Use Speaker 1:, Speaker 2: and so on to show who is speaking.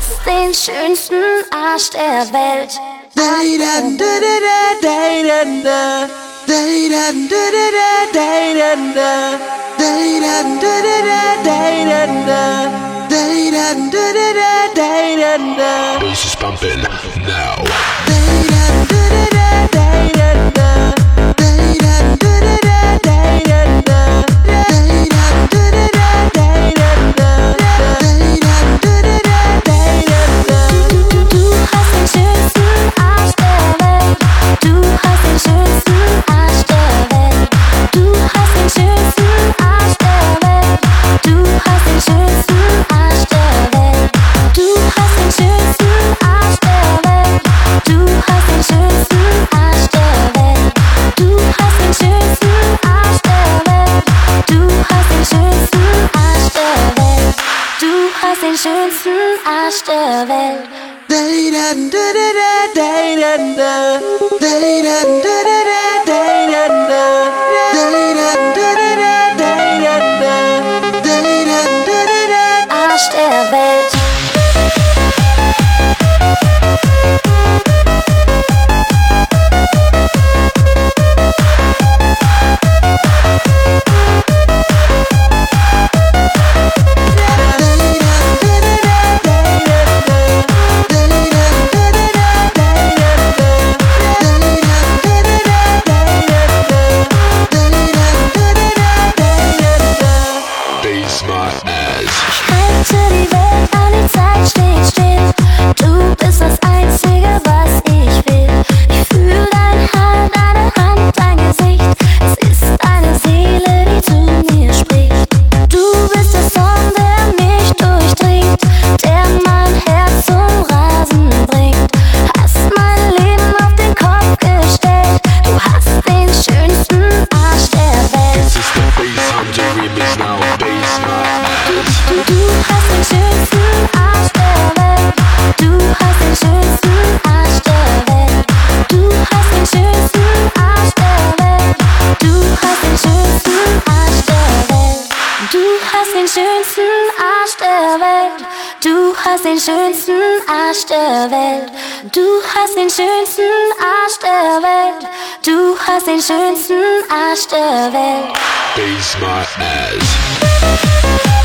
Speaker 1: aus den schönsten Arsch der Welt.
Speaker 2: Bass is pumping now.
Speaker 1: I Arsch der Welt. Day, da, da, da, da. schönsten Arsch der Welt. Du hast den schönsten Arsch der Welt. Du hast den schönsten Arsch der Welt.
Speaker 2: Days my ass.